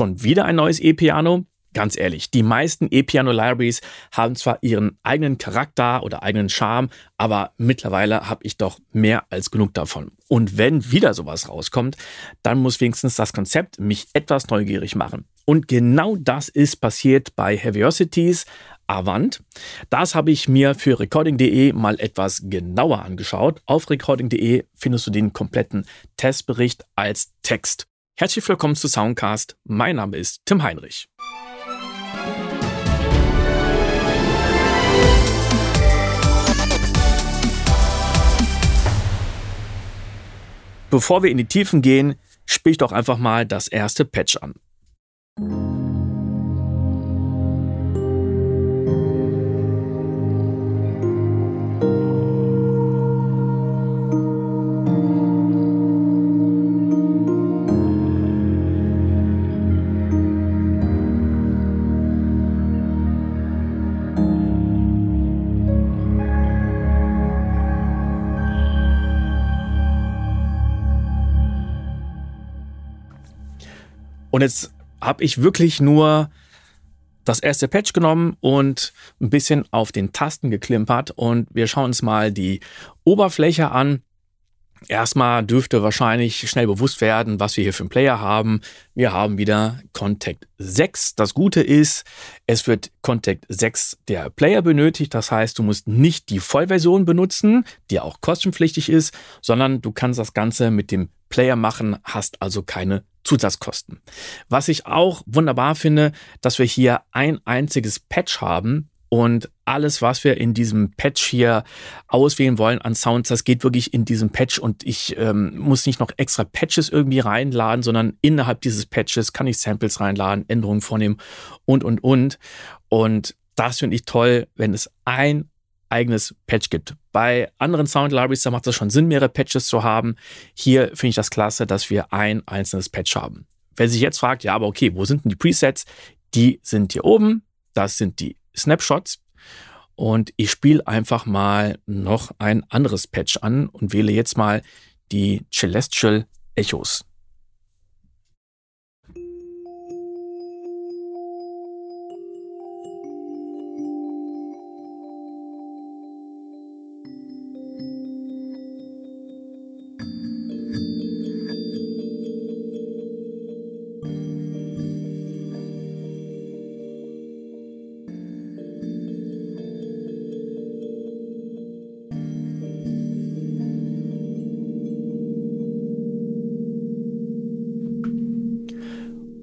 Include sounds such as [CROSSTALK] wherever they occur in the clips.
Schon wieder ein neues E-Piano? Ganz ehrlich, die meisten E-Piano-Libraries haben zwar ihren eigenen Charakter oder eigenen Charme, aber mittlerweile habe ich doch mehr als genug davon. Und wenn wieder sowas rauskommt, dann muss wenigstens das Konzept mich etwas neugierig machen. Und genau das ist passiert bei Heaviosities Avant. Das habe ich mir für recording.de mal etwas genauer angeschaut. Auf recording.de findest du den kompletten Testbericht als Text. Herzlich willkommen zu Soundcast. Mein Name ist Tim Heinrich. Bevor wir in die Tiefen gehen, spiele ich doch einfach mal das erste Patch an. Und jetzt habe ich wirklich nur das erste Patch genommen und ein bisschen auf den Tasten geklimpert und wir schauen uns mal die Oberfläche an. Erstmal dürfte wahrscheinlich schnell bewusst werden, was wir hier für einen Player haben. Wir haben wieder Contact 6. Das Gute ist, es wird Contact 6 der Player benötigt. Das heißt, du musst nicht die Vollversion benutzen, die auch kostenpflichtig ist, sondern du kannst das Ganze mit dem Player machen, hast also keine Zusatzkosten. Was ich auch wunderbar finde, dass wir hier ein einziges Patch haben und alles, was wir in diesem Patch hier auswählen wollen an Sounds, das geht wirklich in diesem Patch und ich ähm, muss nicht noch extra Patches irgendwie reinladen, sondern innerhalb dieses Patches kann ich Samples reinladen, Änderungen vornehmen und, und, und. Und das finde ich toll, wenn es ein eigenes Patch gibt. Bei anderen Sound Libraries, da macht es schon Sinn, mehrere Patches zu haben. Hier finde ich das klasse, dass wir ein einzelnes Patch haben. Wer sich jetzt fragt, ja, aber okay, wo sind denn die Presets? Die sind hier oben. Das sind die Snapshots. Und ich spiele einfach mal noch ein anderes Patch an und wähle jetzt mal die Celestial Echos.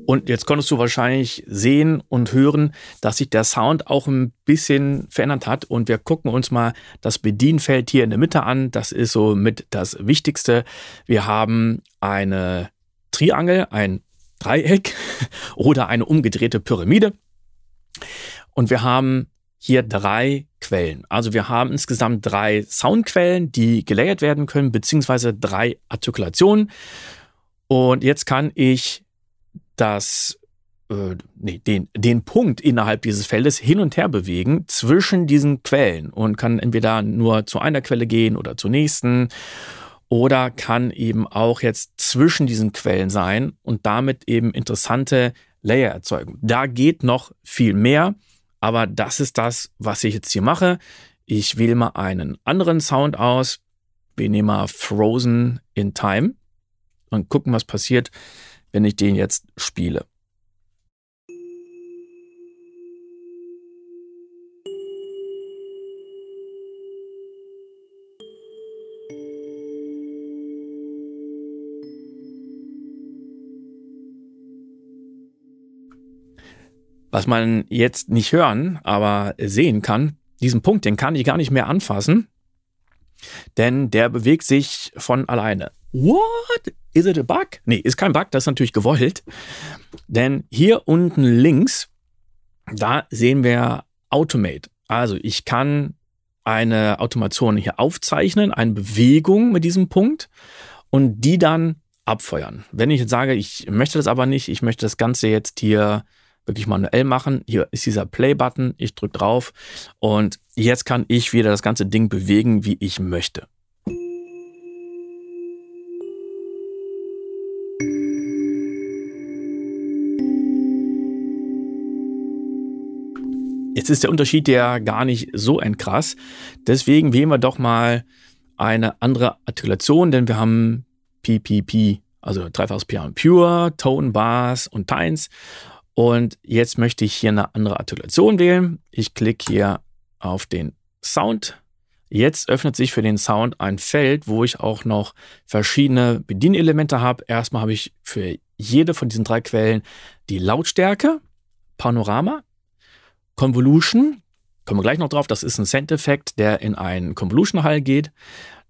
Und jetzt konntest du wahrscheinlich sehen und hören, dass sich der Sound auch ein bisschen verändert hat. Und wir gucken uns mal das Bedienfeld hier in der Mitte an. Das ist so mit das Wichtigste. Wir haben eine Triangel, ein Dreieck [LAUGHS] oder eine umgedrehte Pyramide. Und wir haben hier drei Quellen. Also wir haben insgesamt drei Soundquellen, die gelayert werden können, beziehungsweise drei Artikulationen. Und jetzt kann ich das äh, nee, den, den Punkt innerhalb dieses Feldes hin und her bewegen zwischen diesen Quellen und kann entweder nur zu einer Quelle gehen oder zur nächsten oder kann eben auch jetzt zwischen diesen Quellen sein und damit eben interessante Layer erzeugen. Da geht noch viel mehr, aber das ist das, was ich jetzt hier mache. Ich wähle mal einen anderen Sound aus. Wir nehmen mal Frozen in Time und gucken, was passiert, wenn ich den jetzt spiele. Was man jetzt nicht hören, aber sehen kann, diesen Punkt, den kann ich gar nicht mehr anfassen, denn der bewegt sich von alleine. What? Is it a bug? Nee, ist kein Bug, das ist natürlich gewollt. Denn hier unten links, da sehen wir Automate. Also ich kann eine Automation hier aufzeichnen, eine Bewegung mit diesem Punkt und die dann abfeuern. Wenn ich jetzt sage, ich möchte das aber nicht, ich möchte das Ganze jetzt hier wirklich manuell machen. Hier ist dieser Play-Button, ich drücke drauf und jetzt kann ich wieder das ganze Ding bewegen, wie ich möchte. Jetzt ist der Unterschied ja gar nicht so krass. Deswegen wählen wir doch mal eine andere Artikulation, denn wir haben PPP, also dreifaches Piano Pure, Tone, Bars und Tines. Und jetzt möchte ich hier eine andere Artikulation wählen. Ich klicke hier auf den Sound. Jetzt öffnet sich für den Sound ein Feld, wo ich auch noch verschiedene Bedienelemente habe. Erstmal habe ich für jede von diesen drei Quellen die Lautstärke, Panorama, Convolution, kommen wir gleich noch drauf, das ist ein Send-Effekt, der in einen Convolution-Hall geht.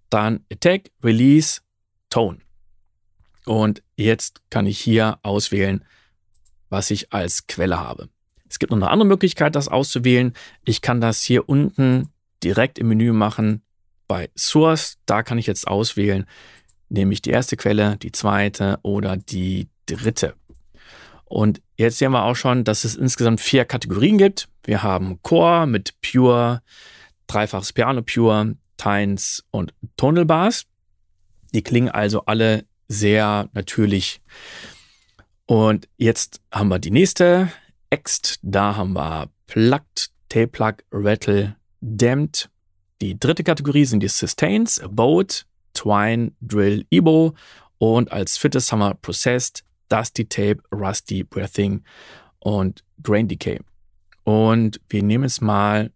Dann Attack, Release, Tone. Und jetzt kann ich hier auswählen, was ich als Quelle habe. Es gibt noch eine andere Möglichkeit, das auszuwählen. Ich kann das hier unten direkt im Menü machen bei Source. Da kann ich jetzt auswählen, nehme ich die erste Quelle, die zweite oder die dritte. Und jetzt sehen wir auch schon, dass es insgesamt vier Kategorien gibt. Wir haben Core mit Pure, dreifaches Piano Pure, Tines und Tonal Bars. Die klingen also alle sehr natürlich. Und jetzt haben wir die nächste, Ext. Da haben wir Plugged, Tape Plug, Rattle, Damped. Die dritte Kategorie sind die Sustains, Abode, Twine, Drill, Ebo. Und als viertes haben wir Processed, Dusty Tape, Rusty, Breathing und Grain Decay. Und wir nehmen es mal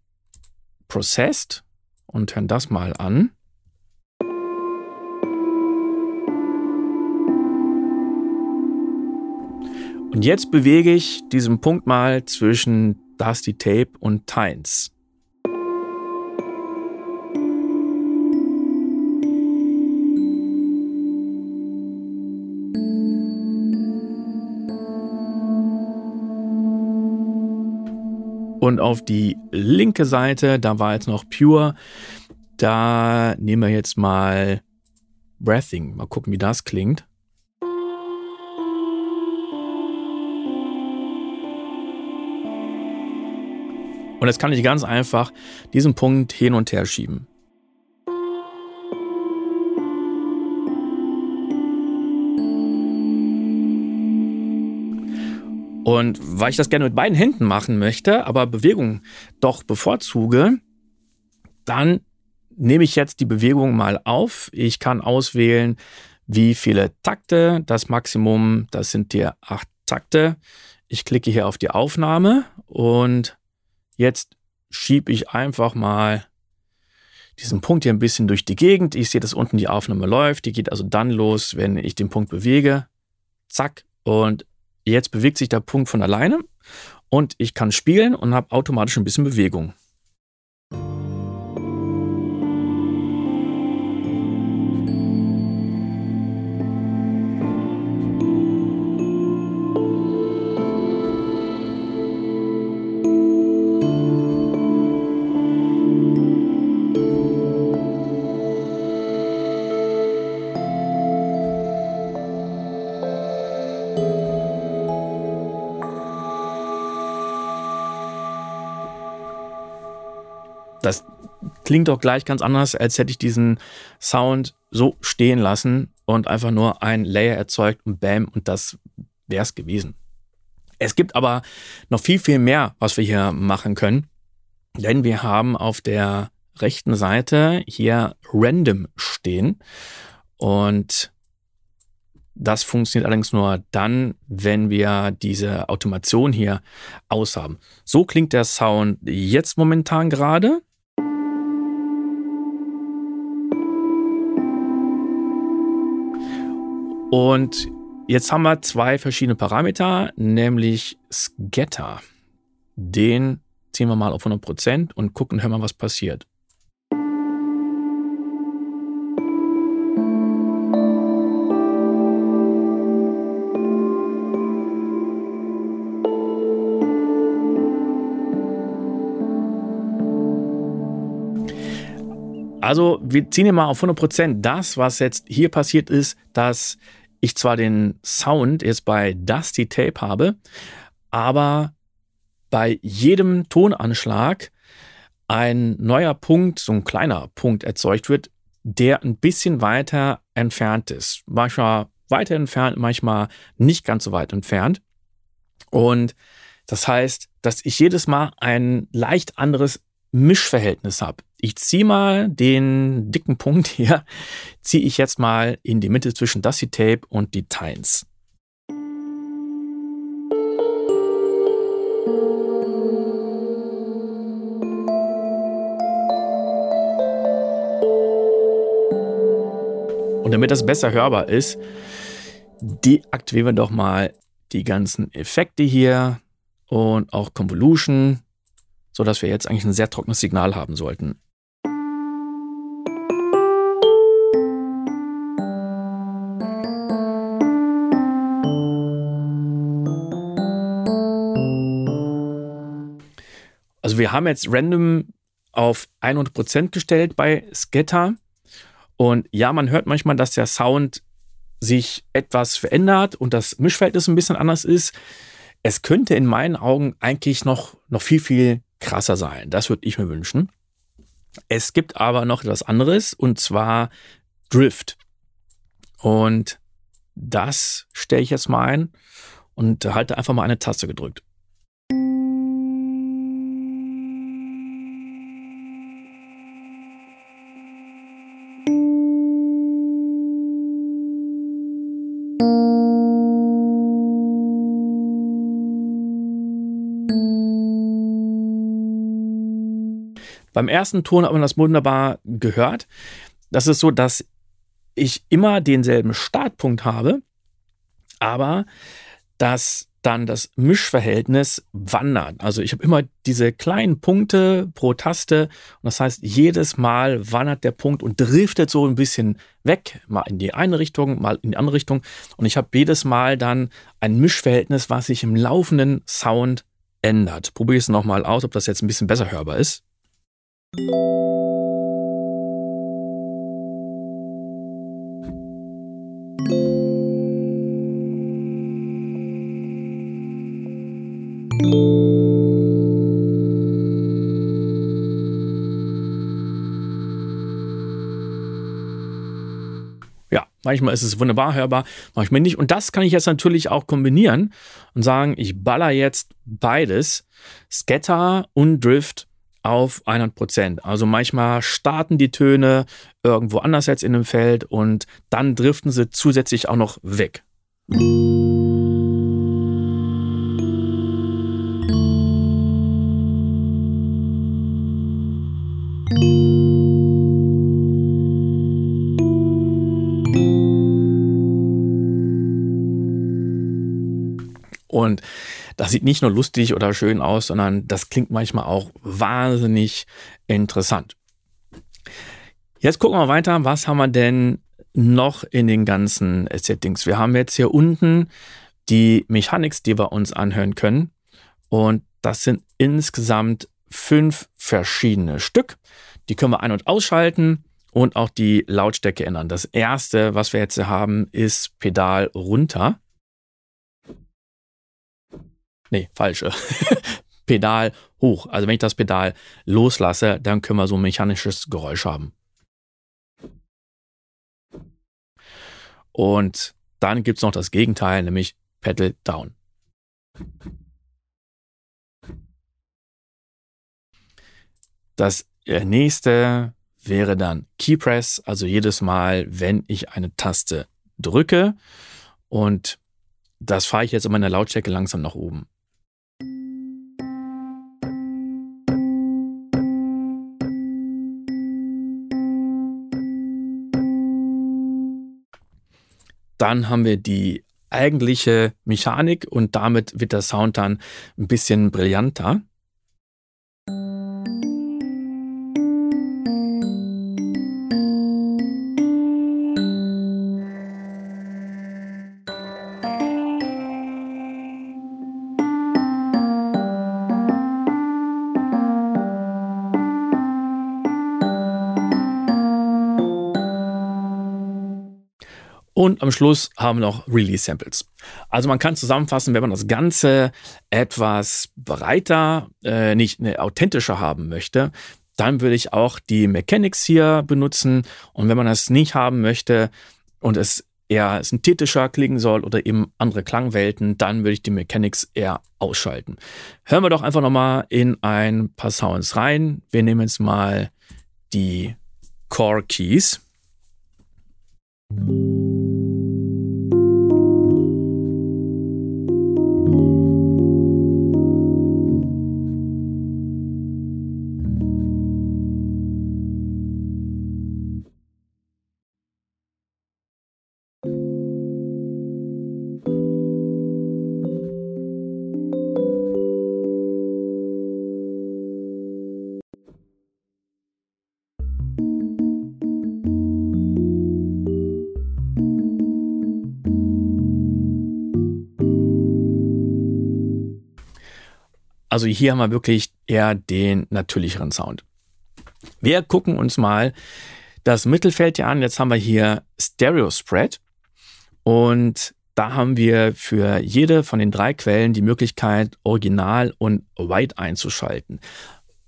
Processed und hören das mal an. Und jetzt bewege ich diesen Punkt mal zwischen Dusty Tape und Tines. Und auf die linke Seite, da war jetzt noch Pure. Da nehmen wir jetzt mal Breathing. Mal gucken, wie das klingt. Und jetzt kann ich ganz einfach diesen Punkt hin und her schieben. Und weil ich das gerne mit beiden Händen machen möchte, aber Bewegung doch bevorzuge, dann nehme ich jetzt die Bewegung mal auf. Ich kann auswählen, wie viele Takte. Das Maximum, das sind die acht Takte. Ich klicke hier auf die Aufnahme und jetzt schiebe ich einfach mal diesen Punkt hier ein bisschen durch die Gegend. Ich sehe, dass unten die Aufnahme läuft. Die geht also dann los, wenn ich den Punkt bewege. Zack. Und Jetzt bewegt sich der Punkt von alleine und ich kann spielen und habe automatisch ein bisschen Bewegung. Klingt doch gleich ganz anders, als hätte ich diesen Sound so stehen lassen und einfach nur ein Layer erzeugt und bam, und das wäre es gewesen. Es gibt aber noch viel, viel mehr, was wir hier machen können, denn wir haben auf der rechten Seite hier Random stehen und das funktioniert allerdings nur dann, wenn wir diese Automation hier aushaben. So klingt der Sound jetzt momentan gerade. Und jetzt haben wir zwei verschiedene Parameter, nämlich Scatter. Den ziehen wir mal auf 100% und gucken, hören wir, was passiert. Also wir ziehen hier mal auf 100%. Das, was jetzt hier passiert ist, dass ich zwar den Sound jetzt bei Dusty Tape habe, aber bei jedem Tonanschlag ein neuer Punkt, so ein kleiner Punkt erzeugt wird, der ein bisschen weiter entfernt ist. Manchmal weiter entfernt, manchmal nicht ganz so weit entfernt. Und Das heißt, dass ich jedes Mal ein leicht anderes Mischverhältnis habe. Ich ziehe mal den dicken Punkt [LAUGHS] hier, ziehe ich jetzt mal in die Mitte zwischen Dusty Tape und die Tines. Und damit das besser hörbar ist, deaktivieren wir doch mal die ganzen Effekte hier und auch Convolution, sodass wir jetzt eigentlich ein sehr trockenes Signal haben sollten. Also wir haben jetzt random auf 100% gestellt bei Scatter. Und ja, man hört manchmal, dass der Sound sich etwas verändert und das Mischverhältnis ein bisschen anders ist. Es könnte in meinen Augen eigentlich noch, noch viel, viel krasser sein. Das würde ich mir wünschen. Es gibt aber noch etwas anderes und zwar Drift. Und das stelle ich jetzt mal ein und halte einfach mal eine Taste gedrückt. Beim ersten Ton hat man das wunderbar gehört. Das ist so, dass ich immer denselben Startpunkt habe, aber dass dann das Mischverhältnis wandert. Also ich habe immer diese kleinen Punkte pro Taste und das heißt, jedes Mal wandert der Punkt und driftet so ein bisschen weg, mal in die eine Richtung, mal in die andere Richtung und ich habe jedes Mal dann ein Mischverhältnis, was sich im laufenden Sound ändert. Probiere es nochmal aus, ob das jetzt ein bisschen besser hörbar ist. Ja, manchmal ist es wunderbar hörbar, manchmal nicht. Und das kann ich jetzt natürlich auch kombinieren und sagen, ich baller jetzt beides, Scatter und Drift auf 100 Prozent. Also manchmal starten die Töne irgendwo anders jetzt in dem Feld und dann driften sie zusätzlich auch noch weg. Und das sieht nicht nur lustig oder schön aus, sondern das klingt manchmal auch wahnsinnig interessant. Jetzt gucken wir weiter, was haben wir denn noch in den ganzen Settings? Wir haben jetzt hier unten die Mechanics, die wir uns anhören können. Und das sind insgesamt fünf verschiedene Stück. Die können wir ein- und ausschalten und auch die Lautstärke ändern. Das erste, was wir jetzt haben, ist Pedal runter. Nee, falsch. [LAUGHS] Pedal hoch. Also wenn ich das Pedal loslasse, dann können wir so ein mechanisches Geräusch haben. Und dann gibt es noch das Gegenteil, nämlich Pedal down. Das nächste wäre dann Key Press, also jedes Mal, wenn ich eine Taste drücke. Und das fahre ich jetzt in meiner Lautstärke langsam nach oben. Dann haben wir die eigentliche Mechanik und damit wird der Sound dann ein bisschen brillanter. Und am Schluss haben wir noch Release-Samples. Also man kann zusammenfassen, wenn man das Ganze etwas breiter, äh, nicht ne, authentischer haben möchte, dann würde ich auch die Mechanics hier benutzen. Und wenn man das nicht haben möchte und es eher synthetischer klingen soll oder eben andere Klangwelten, dann würde ich die Mechanics eher ausschalten. Hören wir doch einfach nochmal in ein paar Sounds rein. Wir nehmen jetzt mal die Core Keys. Also hier haben wir wirklich eher den natürlicheren Sound. Wir gucken uns mal das Mittelfeld hier an. Jetzt haben wir hier Stereo Spread und da haben wir für jede von den drei Quellen die Möglichkeit, Original und White einzuschalten.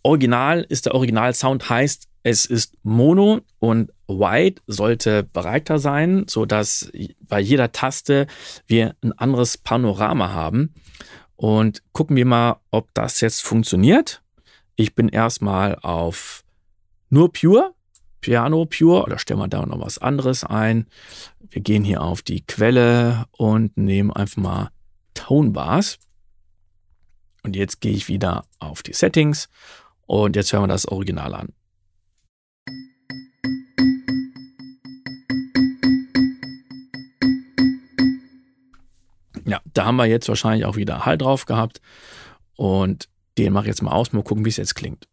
Original ist der Original-Sound, heißt, es ist Mono und White sollte breiter sein, sodass bei jeder Taste wir ein anderes Panorama haben. Und gucken wir mal, ob das jetzt funktioniert. Ich bin erstmal auf nur Pure, Piano Pure, oder stellen wir da noch was anderes ein. Wir gehen hier auf die Quelle und nehmen einfach mal Tone Bars. Und jetzt gehe ich wieder auf die Settings und jetzt hören wir das Original an. Ja, da haben wir jetzt wahrscheinlich auch wieder Hall drauf gehabt. Und den mache ich jetzt mal aus, mal gucken, wie es jetzt klingt.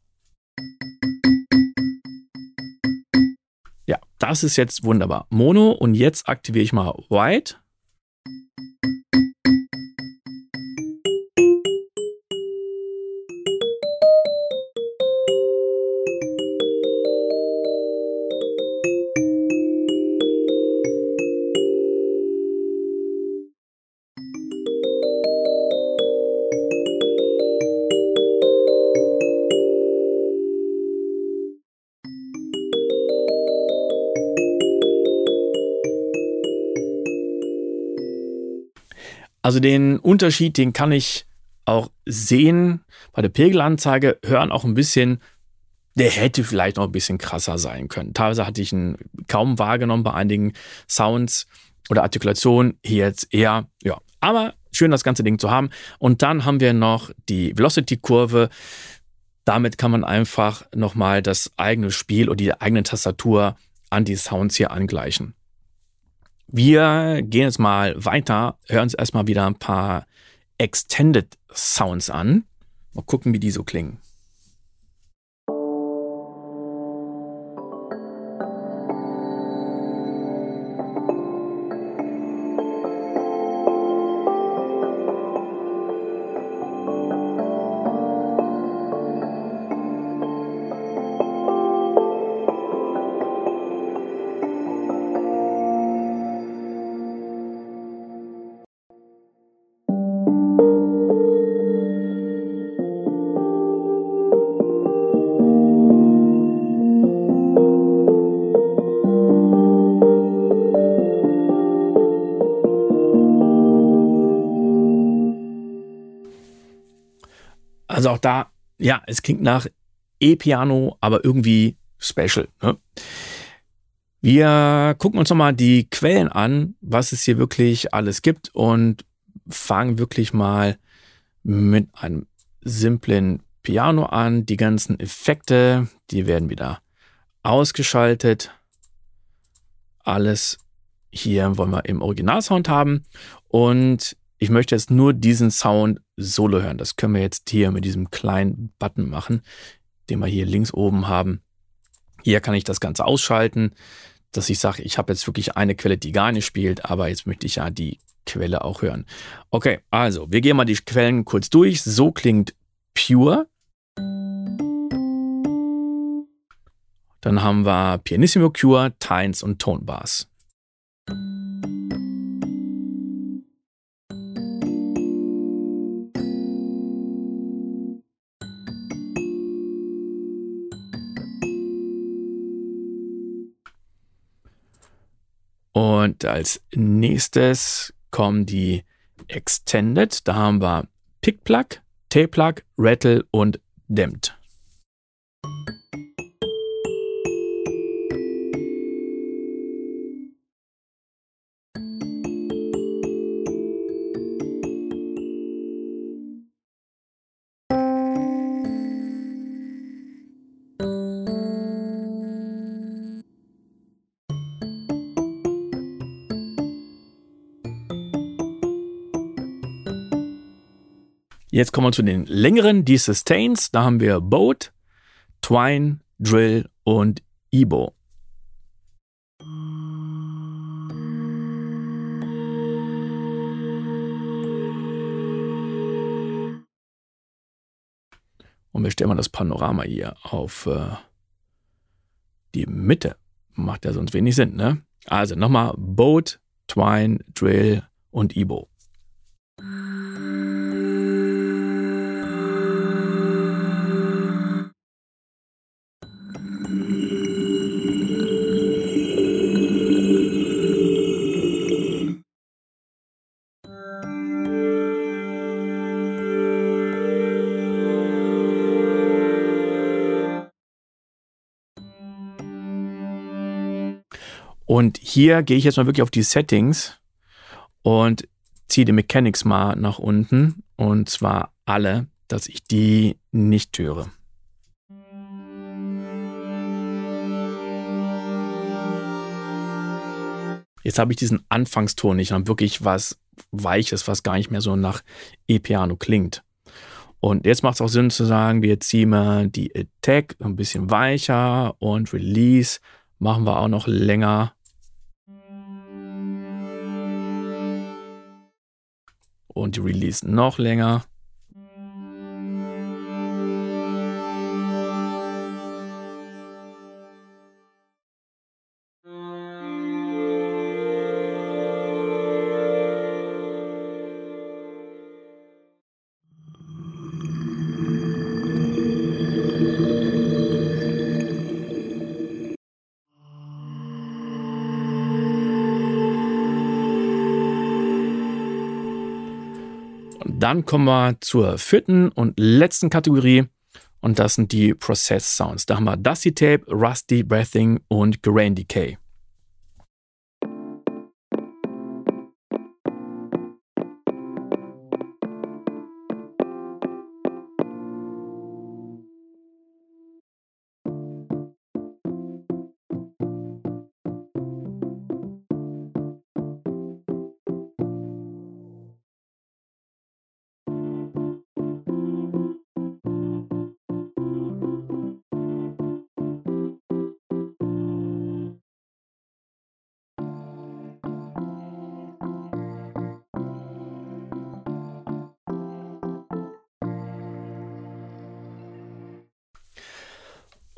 Ja, das ist jetzt wunderbar. Mono und jetzt aktiviere ich mal White. Also den Unterschied, den kann ich auch sehen bei der Pegelanzeige, hören auch ein bisschen, der hätte vielleicht noch ein bisschen krasser sein können. Teilweise hatte ich ihn kaum wahrgenommen bei einigen Sounds oder Artikulationen. Hier jetzt eher, ja. Aber schön, das ganze Ding zu haben. Und dann haben wir noch die Velocity-Kurve. Damit kann man einfach nochmal das eigene Spiel oder die eigene Tastatur an die Sounds hier angleichen. Wir gehen jetzt mal weiter, hören uns erstmal wieder ein paar Extended Sounds an. Mal gucken, wie die so klingen. Da, ja, es klingt nach E-Piano, aber irgendwie special. Ne? Wir gucken uns nochmal die Quellen an, was es hier wirklich alles gibt und fangen wirklich mal mit einem simplen Piano an. Die ganzen Effekte, die werden wieder ausgeschaltet. Alles hier wollen wir im Originalsound haben. Und ich möchte jetzt nur diesen Sound solo hören. Das können wir jetzt hier mit diesem kleinen Button machen, den wir hier links oben haben. Hier kann ich das Ganze ausschalten, dass ich sage, ich habe jetzt wirklich eine Quelle, die gar nicht spielt, aber jetzt möchte ich ja die Quelle auch hören. Okay, also wir gehen mal die Quellen kurz durch. So klingt Pure. Dann haben wir Pianissimo Cure, Tines und Tone Und als nächstes kommen die Extended. Da haben wir Pick Plug, Tape Plug, Rattle und Damped. Jetzt kommen wir zu den längeren, die Sustains. Da haben wir Boat, Twine, Drill und Ebo. Und wir stellen mal das Panorama hier auf äh, die Mitte. Macht ja sonst wenig Sinn, ne? Also nochmal Boat, Twine, Drill und Ebo. Und hier gehe ich jetzt mal wirklich auf die Settings und ziehe die Mechanics mal nach unten. Und zwar alle, dass ich die nicht höre. Jetzt habe ich diesen Anfangston nicht, sondern wirklich was Weiches, was gar nicht mehr so nach E-Piano klingt. Und jetzt macht es auch Sinn zu sagen, wir ziehen mal die Attack ein bisschen weicher und Release machen wir auch noch länger. Und die Release noch länger. Kommen wir zur vierten und letzten Kategorie und das sind die Process Sounds. Da haben wir Dusty Tape, Rusty Breathing und Grain Decay.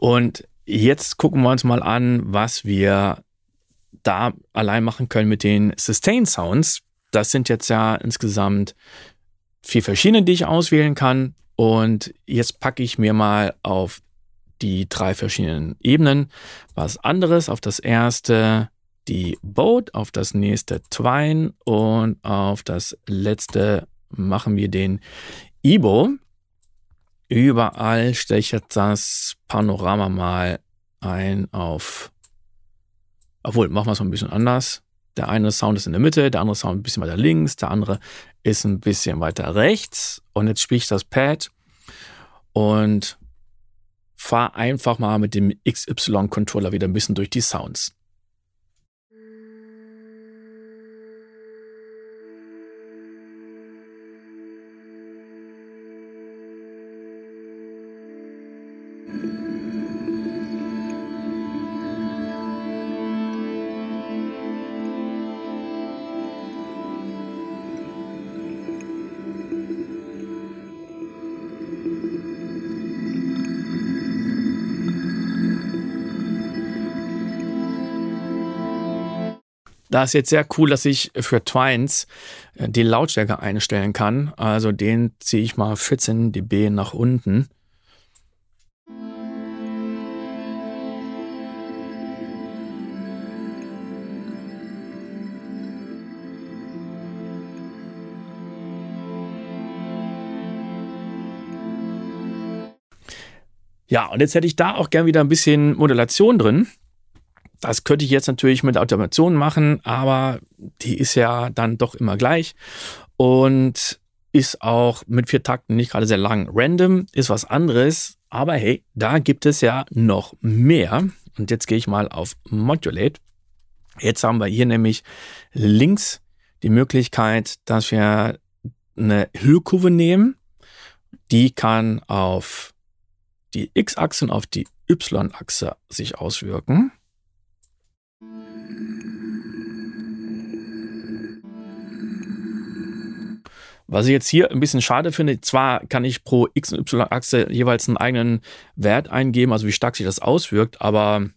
Und jetzt gucken wir uns mal an, was wir da allein machen können mit den Sustain Sounds. Das sind jetzt ja insgesamt vier verschiedene, die ich auswählen kann. Und jetzt packe ich mir mal auf die drei verschiedenen Ebenen was anderes. Auf das erste die Boat, auf das nächste Twine und auf das letzte machen wir den Ibo. Überall jetzt das Panorama mal ein auf. Obwohl, machen wir es mal ein bisschen anders. Der eine Sound ist in der Mitte, der andere Sound ein bisschen weiter links, der andere ist ein bisschen weiter rechts. Und jetzt spiele ich das Pad und fahre einfach mal mit dem XY-Controller wieder ein bisschen durch die Sounds. Da ist jetzt sehr cool, dass ich für Twines äh, die Lautstärke einstellen kann. Also den ziehe ich mal 14 dB nach unten. Ja, und jetzt hätte ich da auch gern wieder ein bisschen Modulation drin. Das könnte ich jetzt natürlich mit Automation machen, aber die ist ja dann doch immer gleich und ist auch mit vier Takten nicht gerade sehr lang. Random ist was anderes, aber hey, da gibt es ja noch mehr. Und jetzt gehe ich mal auf Modulate. Jetzt haben wir hier nämlich links die Möglichkeit, dass wir eine Hüllkurve nehmen. Die kann auf die X-Achse und auf die Y-Achse sich auswirken. Was ich jetzt hier ein bisschen schade finde, zwar kann ich pro X- und Y-Achse jeweils einen eigenen Wert eingeben, also wie stark sich das auswirkt, aber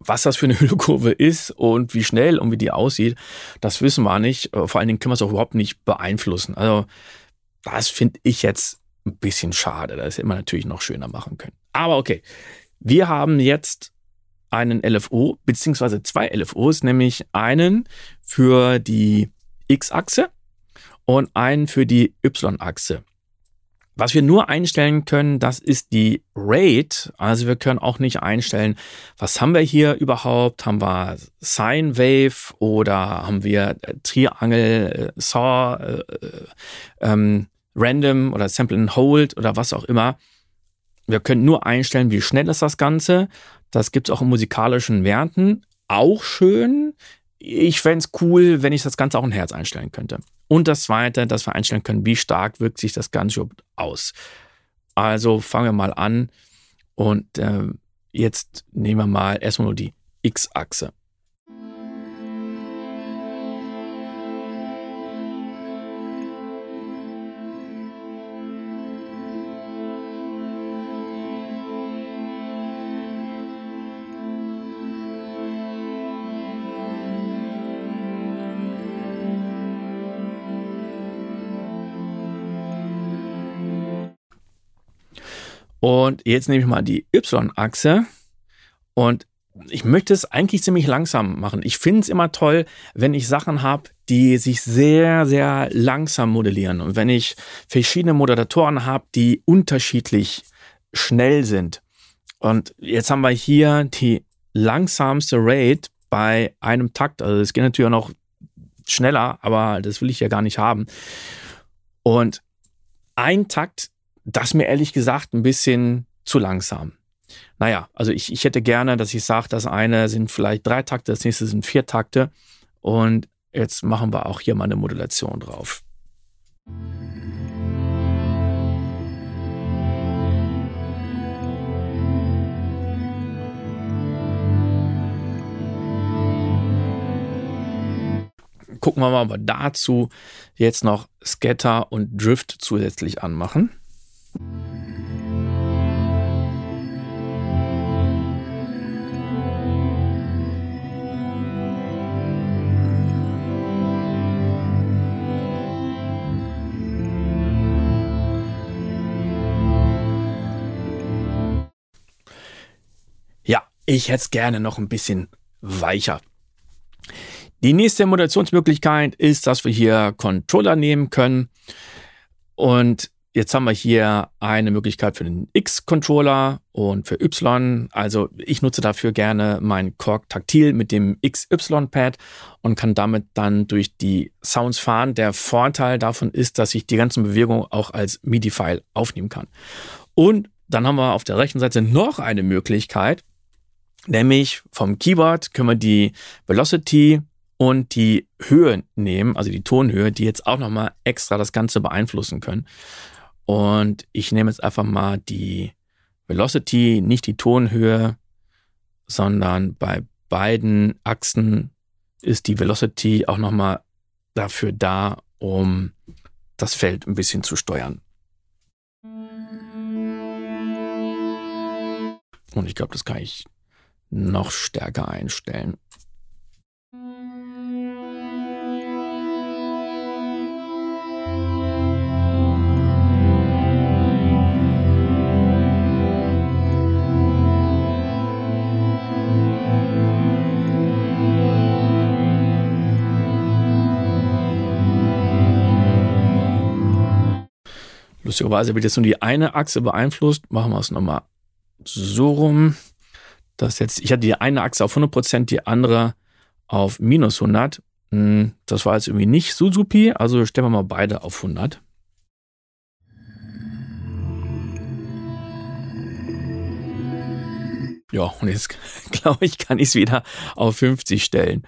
was das für eine [LAUGHS] Hüllkurve ist und wie schnell und wie die aussieht, das wissen wir nicht. Äh, vor allen Dingen können wir es auch überhaupt nicht beeinflussen. Also das finde ich jetzt ein bisschen schade. Das hätte man natürlich noch schöner machen können. Aber okay, wir haben jetzt einen LFO, beziehungsweise zwei LFOs, nämlich einen für die X-Achse und einen für die Y-Achse. Was wir nur einstellen können, das ist die Rate. Also wir können auch nicht einstellen, was haben wir hier überhaupt? Haben wir Sine Wave oder haben wir äh, Triangel, äh, Saw, äh, ähm, Random oder Sample and Hold oder was auch immer. Wir können nur einstellen, wie schnell ist das Ganze. Das gibt es auch in musikalischen Werten. Auch schön. Ich fände es cool, wenn ich das Ganze auch in Herz einstellen könnte. Und das zweite, dass wir einstellen können, wie stark wirkt sich das Ganze aus. Also fangen wir mal an und äh, jetzt nehmen wir mal erstmal nur die X-Achse. Und jetzt nehme ich mal die Y-Achse und ich möchte es eigentlich ziemlich langsam machen. Ich finde es immer toll, wenn ich Sachen habe, die sich sehr, sehr langsam modellieren. Und wenn ich verschiedene Moderatoren habe, die unterschiedlich schnell sind. Und jetzt haben wir hier die langsamste Rate bei einem Takt. Also es geht natürlich auch noch schneller, aber das will ich ja gar nicht haben. Und ein Takt das mir ehrlich gesagt ein bisschen zu langsam. Naja, also ich, ich hätte gerne, dass ich sage, das eine sind vielleicht drei Takte, das nächste sind vier Takte. Und jetzt machen wir auch hier mal eine Modulation drauf. Gucken wir mal, ob wir dazu jetzt noch Scatter und Drift zusätzlich anmachen. Ja, ich hätte es gerne noch ein bisschen weicher. Die nächste Modulationsmöglichkeit ist, dass wir hier Controller nehmen können und Jetzt haben wir hier eine Möglichkeit für den X-Controller und für Y. Also ich nutze dafür gerne mein Korg Taktil mit dem XY-Pad und kann damit dann durch die Sounds fahren. Der Vorteil davon ist, dass ich die ganzen Bewegungen auch als MIDI-File aufnehmen kann. Und dann haben wir auf der rechten Seite noch eine Möglichkeit, nämlich vom Keyboard können wir die Velocity und die Höhe nehmen, also die Tonhöhe, die jetzt auch nochmal extra das Ganze beeinflussen können. Und ich nehme jetzt einfach mal die Velocity, nicht die Tonhöhe, sondern bei beiden Achsen ist die Velocity auch nochmal dafür da, um das Feld ein bisschen zu steuern. Und ich glaube, das kann ich noch stärker einstellen. Lustigerweise wird jetzt nur die eine Achse beeinflusst. Machen wir es nochmal so rum. Dass jetzt, ich hatte die eine Achse auf 100%, die andere auf minus 100. Hm, das war jetzt irgendwie nicht so supi, also stellen wir mal beide auf 100. Ja, und jetzt [LAUGHS] glaube ich, kann ich es wieder auf 50 stellen.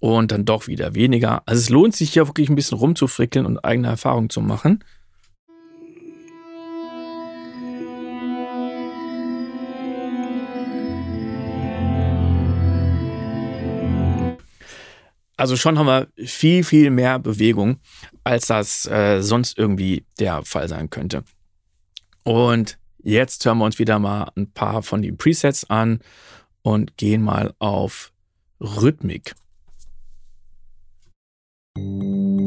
Und dann doch wieder weniger. Also es lohnt sich hier wirklich ein bisschen rumzufrickeln und eigene Erfahrungen zu machen. Also schon haben wir viel, viel mehr Bewegung, als das äh, sonst irgendwie der Fall sein könnte. Und jetzt hören wir uns wieder mal ein paar von den Presets an und gehen mal auf Rhythmik. Thank you.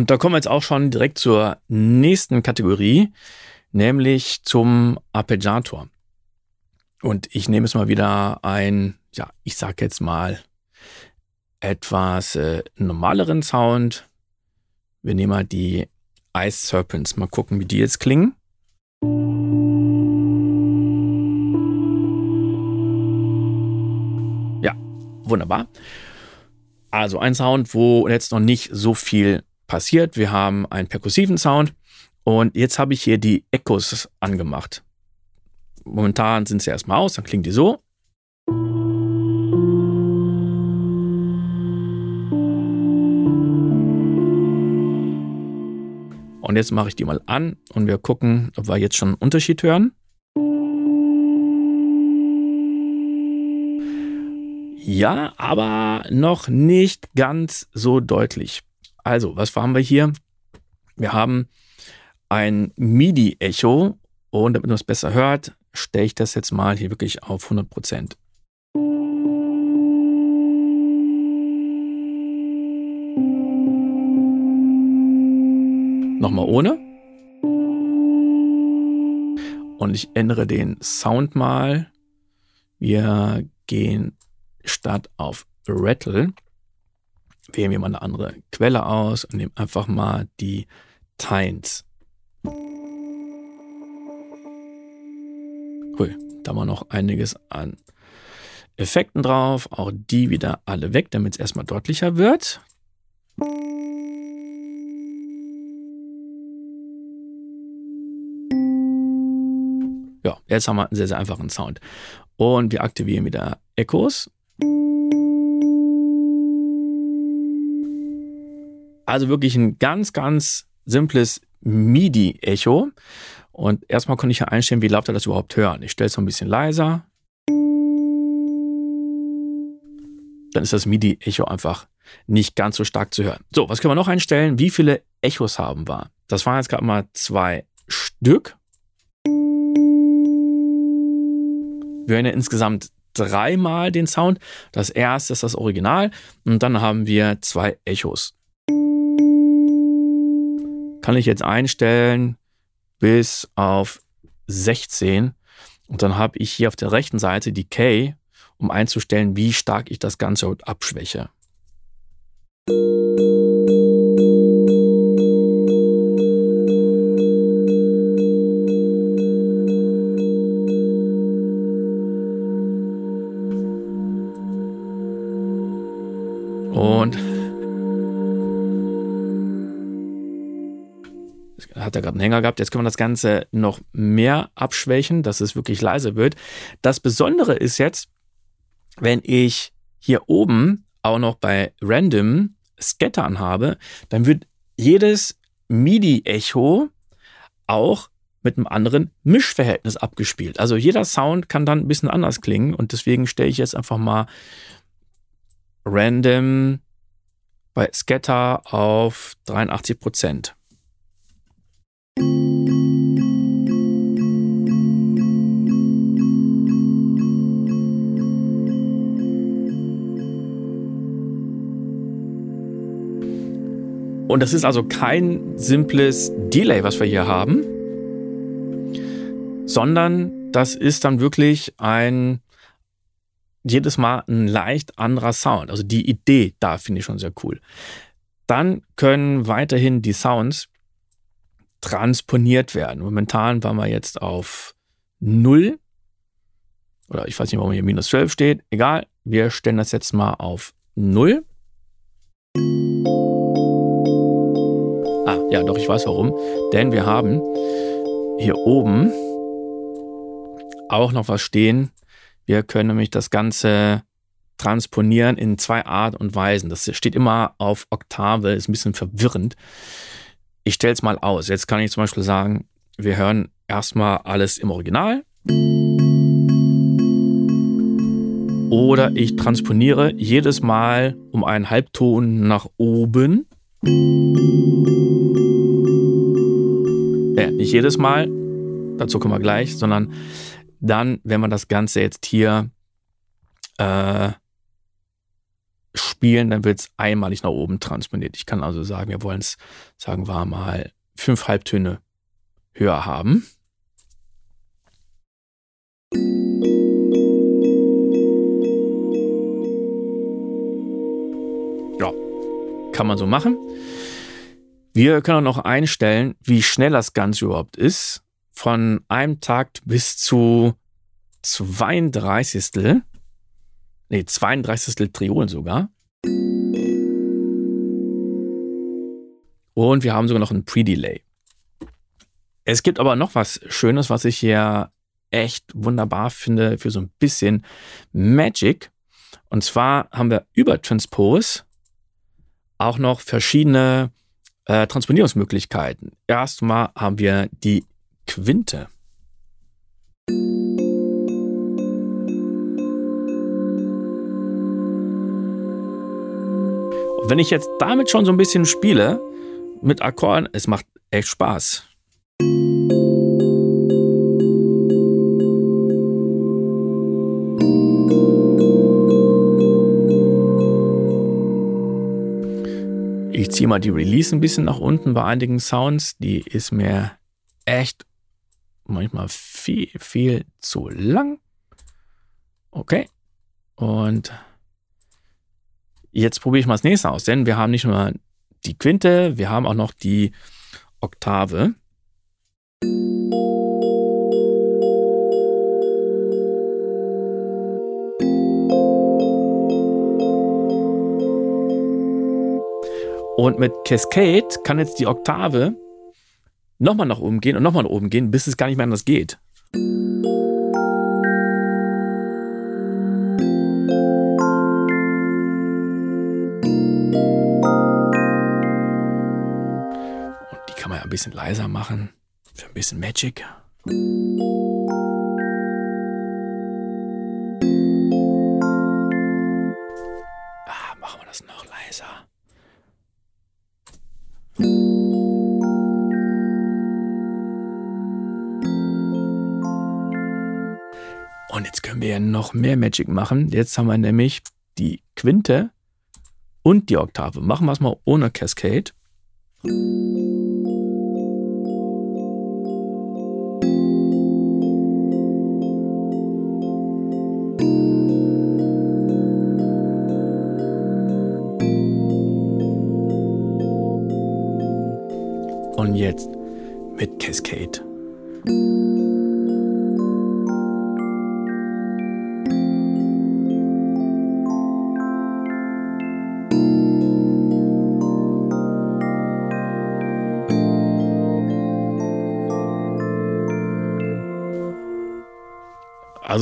Und da kommen wir jetzt auch schon direkt zur nächsten Kategorie, nämlich zum Arpeggiator. Und ich nehme jetzt mal wieder ein, ja, ich sag jetzt mal etwas äh, normaleren Sound. Wir nehmen mal die Ice Serpents. Mal gucken, wie die jetzt klingen. Ja, wunderbar. Also ein Sound, wo jetzt noch nicht so viel passiert. Wir haben einen perkussiven Sound und jetzt habe ich hier die Echos angemacht. Momentan sind sie erstmal aus, dann klingt die so. Und jetzt mache ich die mal an und wir gucken, ob wir jetzt schon einen Unterschied hören. Ja, aber noch nicht ganz so deutlich. Also, was haben wir hier? Wir haben ein MIDI-Echo und damit man es besser hört, stelle ich das jetzt mal hier wirklich auf 100 Prozent. Nochmal ohne. Und ich ändere den Sound mal. Wir gehen statt auf Rattle wählen wir mal eine andere Quelle aus und nehmen einfach mal die Tines. Cool, da wir noch einiges an Effekten drauf. Auch die wieder alle weg, damit es erstmal deutlicher wird. Ja, jetzt haben wir einen sehr, sehr einfachen Sound. Und wir aktivieren wieder Echos. Also wirklich ein ganz, ganz simples MIDI-Echo. Und erstmal konnte ich ja einstellen, wie laut er das überhaupt hören. Ich stelle es so ein bisschen leiser. Dann ist das MIDI-Echo einfach nicht ganz so stark zu hören. So, was können wir noch einstellen? Wie viele Echos haben wir? Das waren jetzt gerade mal zwei Stück. Wir hören ja insgesamt dreimal den Sound. Das erste ist das Original und dann haben wir zwei Echos kann ich jetzt einstellen bis auf 16 und dann habe ich hier auf der rechten Seite die K, um einzustellen, wie stark ich das Ganze abschwäche. Und hat er gerade einen Hänger gehabt. Jetzt können wir das Ganze noch mehr abschwächen, dass es wirklich leise wird. Das Besondere ist jetzt, wenn ich hier oben auch noch bei Random Scattern habe, dann wird jedes MIDI-Echo auch mit einem anderen Mischverhältnis abgespielt. Also jeder Sound kann dann ein bisschen anders klingen und deswegen stelle ich jetzt einfach mal random bei Scatter auf 83 Prozent. Und das ist also kein simples Delay, was wir hier haben, sondern das ist dann wirklich ein jedes Mal ein leicht anderer Sound. Also die Idee da finde ich schon sehr cool. Dann können weiterhin die Sounds transponiert werden. Momentan waren wir jetzt auf 0. Oder ich weiß nicht, warum hier minus 12 steht. Egal, wir stellen das jetzt mal auf 0. Ah, ja, doch, ich weiß warum. Denn wir haben hier oben auch noch was stehen. Wir können nämlich das Ganze transponieren in zwei Art und Weisen. Das steht immer auf Oktave, ist ein bisschen verwirrend. Ich stelle es mal aus. Jetzt kann ich zum Beispiel sagen, wir hören erstmal alles im Original. Oder ich transponiere jedes Mal um einen Halbton nach oben. Ja, nicht jedes Mal, dazu kommen wir gleich, sondern dann, wenn wir das Ganze jetzt hier äh, spielen, dann wird es einmalig nach oben transponiert. Ich kann also sagen, wir wollen es, sagen wir mal, fünf Halbtöne höher haben. Ja, kann man so machen. Wir können auch noch einstellen, wie schnell das Ganze überhaupt ist. Von einem Takt bis zu 32. Nee, 32. Triolen sogar. Und wir haben sogar noch ein Pre-Delay. Es gibt aber noch was Schönes, was ich hier echt wunderbar finde für so ein bisschen Magic. Und zwar haben wir über Transpose auch noch verschiedene äh, Transponierungsmöglichkeiten. Erstmal haben wir die Quinte. Und wenn ich jetzt damit schon so ein bisschen spiele, mit Akkorden, es macht echt Spaß. Ich ziehe mal die Release ein bisschen nach unten bei einigen Sounds. Die ist mir echt manchmal viel, viel zu lang. Okay. Und jetzt probiere ich mal das nächste aus, denn wir haben nicht nur die Quinte, wir haben auch noch die Oktave. Und mit Cascade kann jetzt die Oktave nochmal nach oben gehen und nochmal nach oben gehen, bis es gar nicht mehr anders geht. Und die kann man ja ein bisschen leiser machen, für ein bisschen Magic. Wir noch mehr Magic machen. Jetzt haben wir nämlich die Quinte und die Oktave. Machen wir es mal ohne Cascade. Und jetzt mit Cascade.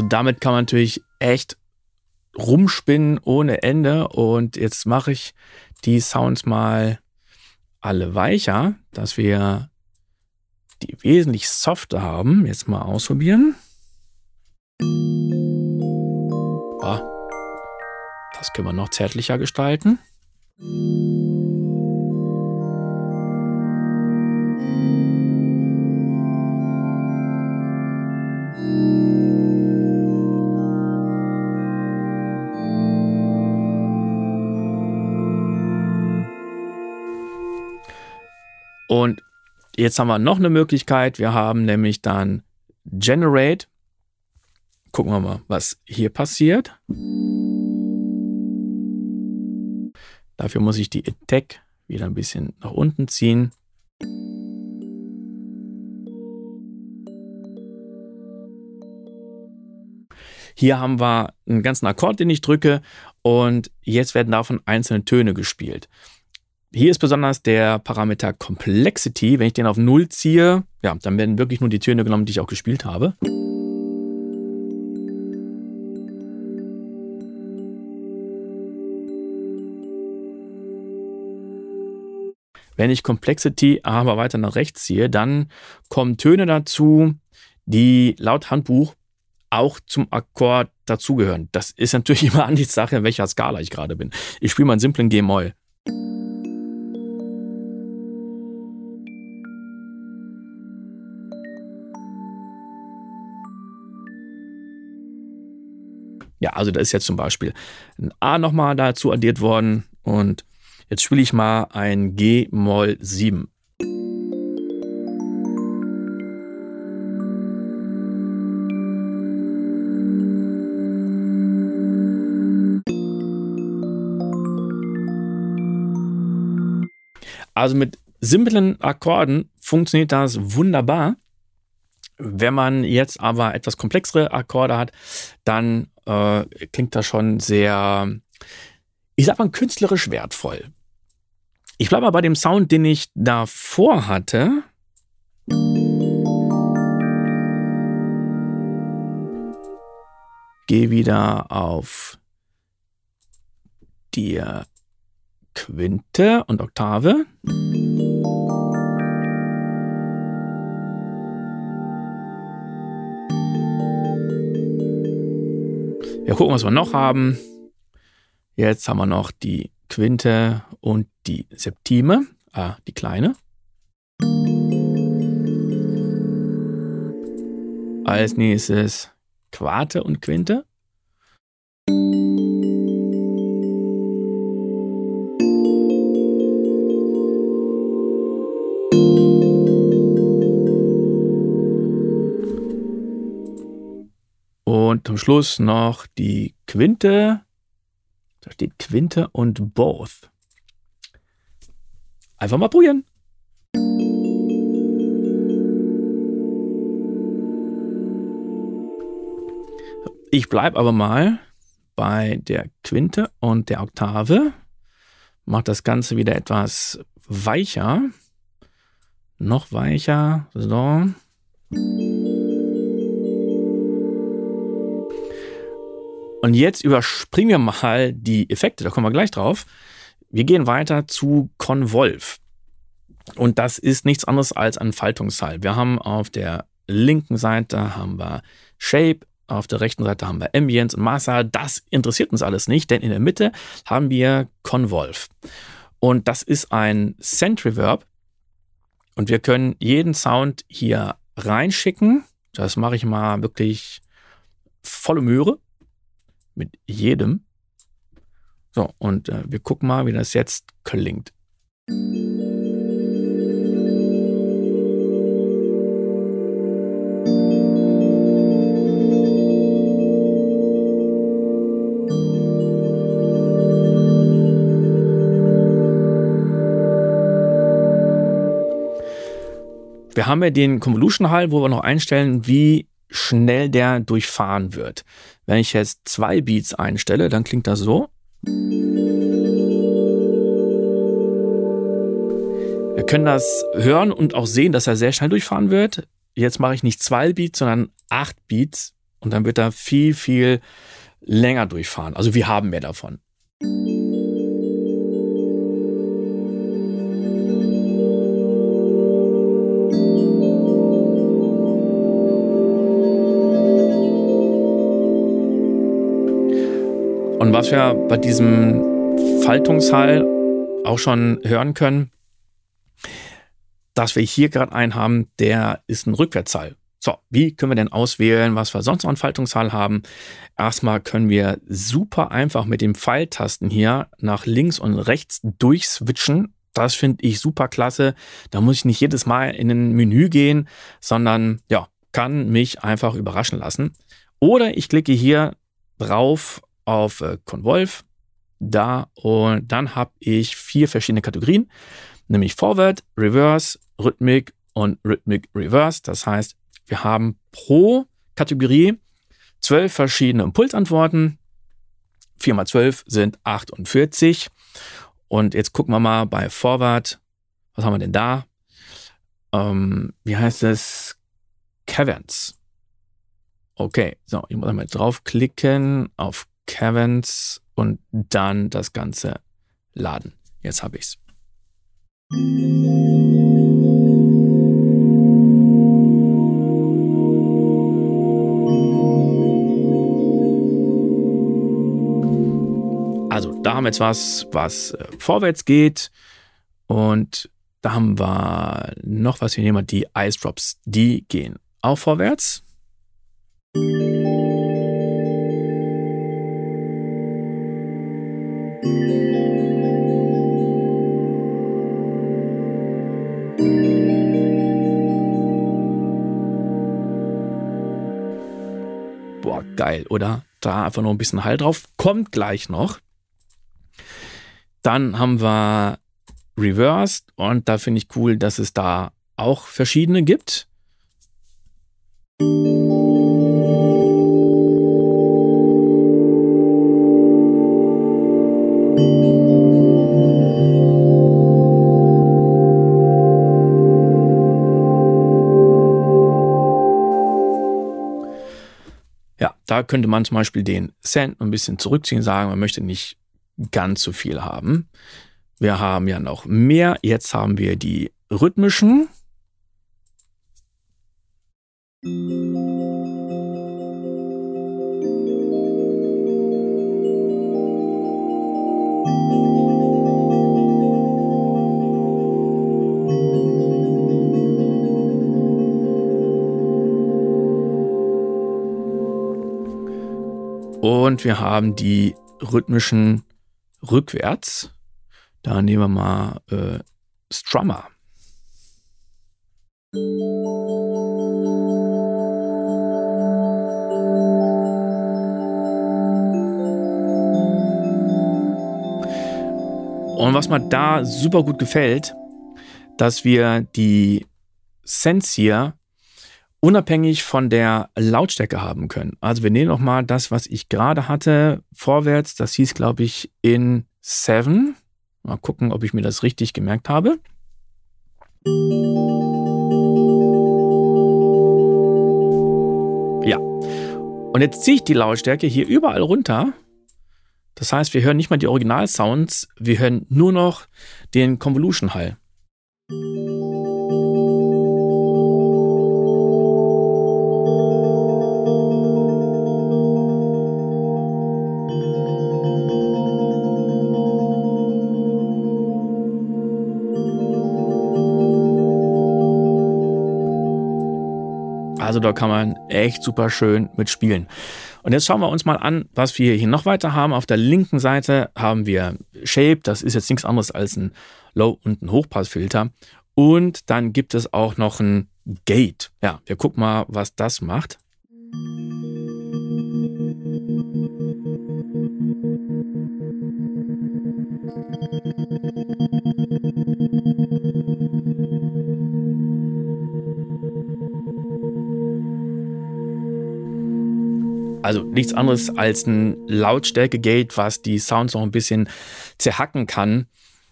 Damit kann man natürlich echt rumspinnen ohne Ende. Und jetzt mache ich die Sounds mal alle weicher, dass wir die wesentlich softer haben. Jetzt mal ausprobieren. Ah, das können wir noch zärtlicher gestalten. Und jetzt haben wir noch eine Möglichkeit. Wir haben nämlich dann Generate. Gucken wir mal, was hier passiert. Dafür muss ich die Attack wieder ein bisschen nach unten ziehen. Hier haben wir einen ganzen Akkord, den ich drücke und jetzt werden davon einzelne Töne gespielt. Hier ist besonders der Parameter Complexity. Wenn ich den auf 0 ziehe, ja, dann werden wirklich nur die Töne genommen, die ich auch gespielt habe. Wenn ich Complexity aber weiter nach rechts ziehe, dann kommen Töne dazu, die laut Handbuch auch zum Akkord dazugehören. Das ist [LAUGHS] natürlich immer an die Sache, in welcher Skala ich gerade bin. Ich spiele mal einen simplen G-Moll. Ja, also da ist jetzt zum Beispiel ein A nochmal dazu addiert worden und jetzt spiele ich mal ein G-Moll 7. Also mit simplen Akkorden funktioniert das wunderbar. Wenn man jetzt aber etwas komplexere Akkorde hat, dann äh, klingt das schon sehr, ich sag mal, künstlerisch wertvoll. Ich bleibe mal bei dem Sound, den ich davor hatte. Gehe wieder auf die Quinte und Oktave. Wir gucken, was wir noch haben. Jetzt haben wir noch die Quinte und die Septime, ah, die kleine. Als nächstes Quarte und Quinte. Und zum Schluss noch die Quinte. Da steht Quinte und Both. Einfach mal probieren. Ich bleibe aber mal bei der Quinte und der Oktave. Mache das Ganze wieder etwas weicher. Noch weicher. So. Und jetzt überspringen wir mal die Effekte, da kommen wir gleich drauf. Wir gehen weiter zu Convolve. Und das ist nichts anderes als ein Faltungszahl. Wir haben auf der linken Seite haben wir Shape, auf der rechten Seite haben wir Ambience und Massa. Das interessiert uns alles nicht, denn in der Mitte haben wir Convolve. Und das ist ein Send Reverb. Und wir können jeden Sound hier reinschicken. Das mache ich mal wirklich volle Möhre mit jedem. So, und äh, wir gucken mal, wie das jetzt klingt. Wir haben ja den Convolution Hall, wo wir noch einstellen, wie schnell der durchfahren wird. Wenn ich jetzt zwei Beats einstelle, dann klingt das so. Wir können das hören und auch sehen, dass er sehr schnell durchfahren wird. Jetzt mache ich nicht zwei Beats, sondern acht Beats und dann wird er viel, viel länger durchfahren. Also wir haben mehr davon. Was wir bei diesem Faltungshall auch schon hören können, dass wir hier gerade einen haben, der ist ein Rückwärtshall. So, wie können wir denn auswählen, was wir sonst noch an Faltungshall haben? Erstmal können wir super einfach mit den Pfeiltasten hier nach links und rechts durchswitchen. Das finde ich super klasse. Da muss ich nicht jedes Mal in ein Menü gehen, sondern ja, kann mich einfach überraschen lassen. Oder ich klicke hier drauf auf äh, Convolve da und dann habe ich vier verschiedene Kategorien, nämlich Forward, Reverse, Rhythmik und Rhythmik Reverse. Das heißt, wir haben pro Kategorie zwölf verschiedene Impulsantworten. 4 mal 12 sind 48. Und jetzt gucken wir mal bei Forward. Was haben wir denn da? Ähm, wie heißt es? Caverns. Okay, so, ich muss einmal draufklicken auf Caverns und dann das Ganze laden. Jetzt habe ich es. Also da haben wir jetzt was, was äh, vorwärts geht und da haben wir noch was, hier nehmen wir die Ice Drops, die gehen auch vorwärts. Boah, geil, oder? Da einfach noch ein bisschen Hall drauf. Kommt gleich noch. Dann haben wir Reversed und da finde ich cool, dass es da auch verschiedene gibt. Da könnte man zum Beispiel den Cent ein bisschen zurückziehen, sagen, man möchte nicht ganz so viel haben. Wir haben ja noch mehr. Jetzt haben wir die rhythmischen. Und wir haben die rhythmischen rückwärts. Da nehmen wir mal äh, Strummer. Und was mir da super gut gefällt, dass wir die Sense hier unabhängig von der Lautstärke haben können. Also wir nehmen noch mal das, was ich gerade hatte, vorwärts. Das hieß, glaube ich, in 7. Mal gucken, ob ich mir das richtig gemerkt habe. Ja. Und jetzt ziehe ich die Lautstärke hier überall runter. Das heißt, wir hören nicht mal die Original-Sounds, wir hören nur noch den Convolution-Hall. Also da kann man echt super schön mitspielen. Und jetzt schauen wir uns mal an, was wir hier noch weiter haben. Auf der linken Seite haben wir Shape. Das ist jetzt nichts anderes als ein Low- und ein Hochpassfilter. Und dann gibt es auch noch ein Gate. Ja, wir gucken mal, was das macht. Also nichts anderes als ein Lautstärke-Gate, was die Sounds noch ein bisschen zerhacken kann.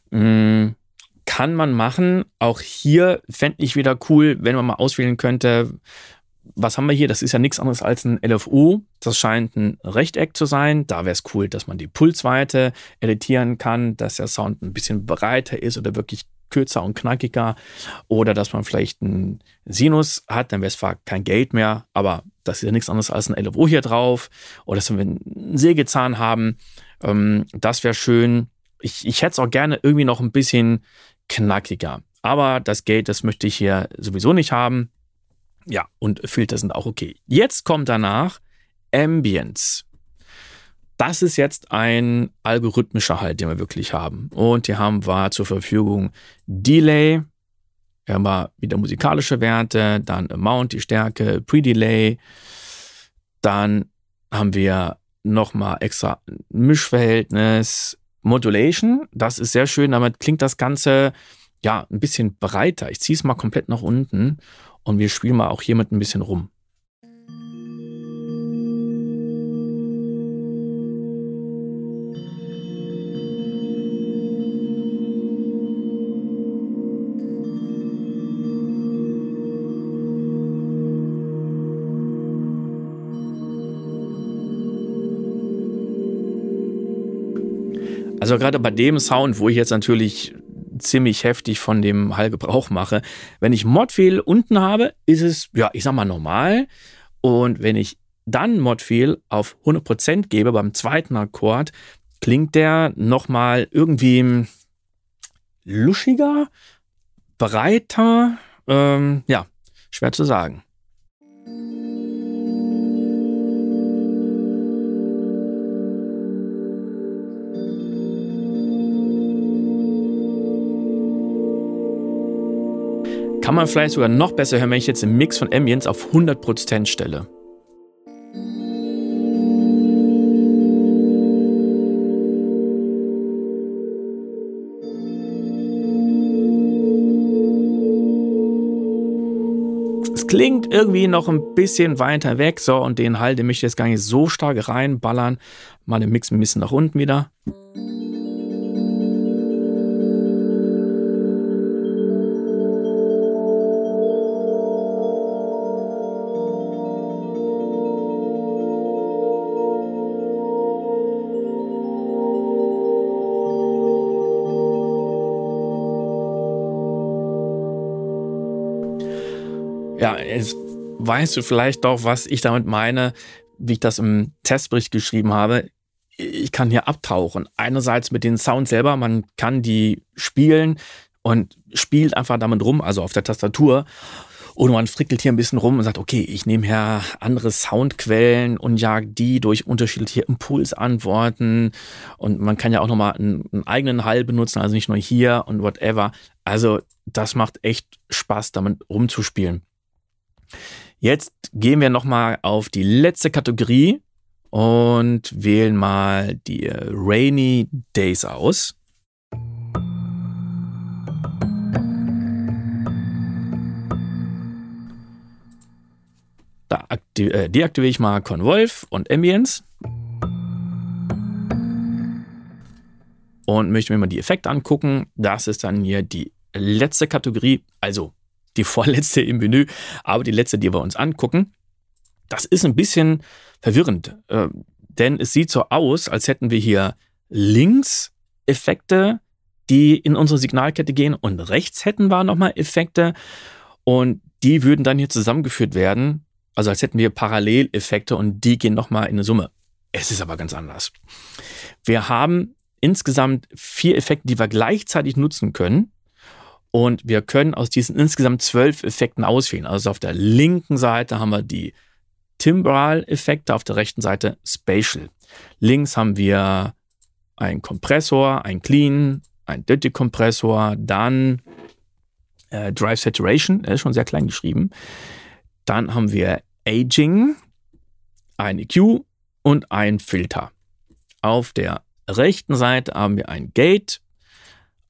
Mm, kann man machen. Auch hier fände ich wieder cool, wenn man mal auswählen könnte, was haben wir hier? Das ist ja nichts anderes als ein LFO. Das scheint ein Rechteck zu sein. Da wäre es cool, dass man die Pulsweite editieren kann, dass der Sound ein bisschen breiter ist oder wirklich kürzer und knackiger. Oder dass man vielleicht einen Sinus hat, dann wäre es zwar kein Gate mehr, aber das ist ja nichts anderes als ein LFO hier drauf. Oder dass wir einen Sägezahn haben. Ähm, das wäre schön. Ich, ich hätte es auch gerne irgendwie noch ein bisschen knackiger. Aber das Gate, das möchte ich hier sowieso nicht haben. Ja, und Filter sind auch okay. Jetzt kommt danach Ambience. Das ist jetzt ein algorithmischer Halt, den wir wirklich haben. Und hier haben wir zur Verfügung Delay, wir haben wieder musikalische Werte, dann Amount, die Stärke, Pre-Delay, dann haben wir nochmal extra Mischverhältnis, Modulation, das ist sehr schön, damit klingt das Ganze ja ein bisschen breiter. Ich ziehe es mal komplett nach unten und wir spielen mal auch hiermit ein bisschen rum. Also gerade bei dem Sound, wo ich jetzt natürlich ziemlich heftig von dem Hall Gebrauch mache. Wenn ich Modfehl unten habe, ist es, ja, ich sag mal normal. Und wenn ich dann Modfehl auf 100% gebe beim zweiten Akkord, klingt der nochmal irgendwie luschiger, breiter, ähm, ja, schwer zu sagen. Kann man vielleicht sogar noch besser hören, wenn ich jetzt den Mix von Ambience auf 100% stelle. Es klingt irgendwie noch ein bisschen weiter weg, so, und den Halt, den möchte ich jetzt gar nicht so stark reinballern. Mal den Mix ein bisschen nach unten wieder. Weißt du vielleicht doch, was ich damit meine, wie ich das im Testbericht geschrieben habe. Ich kann hier abtauchen. Einerseits mit den Sounds selber, man kann die spielen und spielt einfach damit rum, also auf der Tastatur. Und man frickelt hier ein bisschen rum und sagt, okay, ich nehme her andere Soundquellen und jag die durch unterschiedliche Impulsantworten. Und man kann ja auch nochmal einen eigenen Hall benutzen, also nicht nur hier und whatever. Also das macht echt Spaß, damit rumzuspielen. Jetzt gehen wir nochmal auf die letzte Kategorie und wählen mal die Rainy Days aus. Da äh, deaktiviere ich mal Convolve und Ambience. Und möchte mir mal die Effekte angucken. Das ist dann hier die letzte Kategorie, also die vorletzte im Menü, aber die letzte, die wir uns angucken. Das ist ein bisschen verwirrend, äh, denn es sieht so aus, als hätten wir hier links Effekte, die in unsere Signalkette gehen und rechts hätten wir nochmal Effekte und die würden dann hier zusammengeführt werden, also als hätten wir Paralleleffekte und die gehen nochmal in eine Summe. Es ist aber ganz anders. Wir haben insgesamt vier Effekte, die wir gleichzeitig nutzen können. Und wir können aus diesen insgesamt zwölf Effekten auswählen. Also auf der linken Seite haben wir die Timbral-Effekte, auf der rechten Seite Spatial. Links haben wir einen Kompressor, ein Clean, ein Dirty-Kompressor, dann äh, Drive Saturation, der ist schon sehr klein geschrieben. Dann haben wir Aging, ein EQ und ein Filter. Auf der rechten Seite haben wir ein Gate,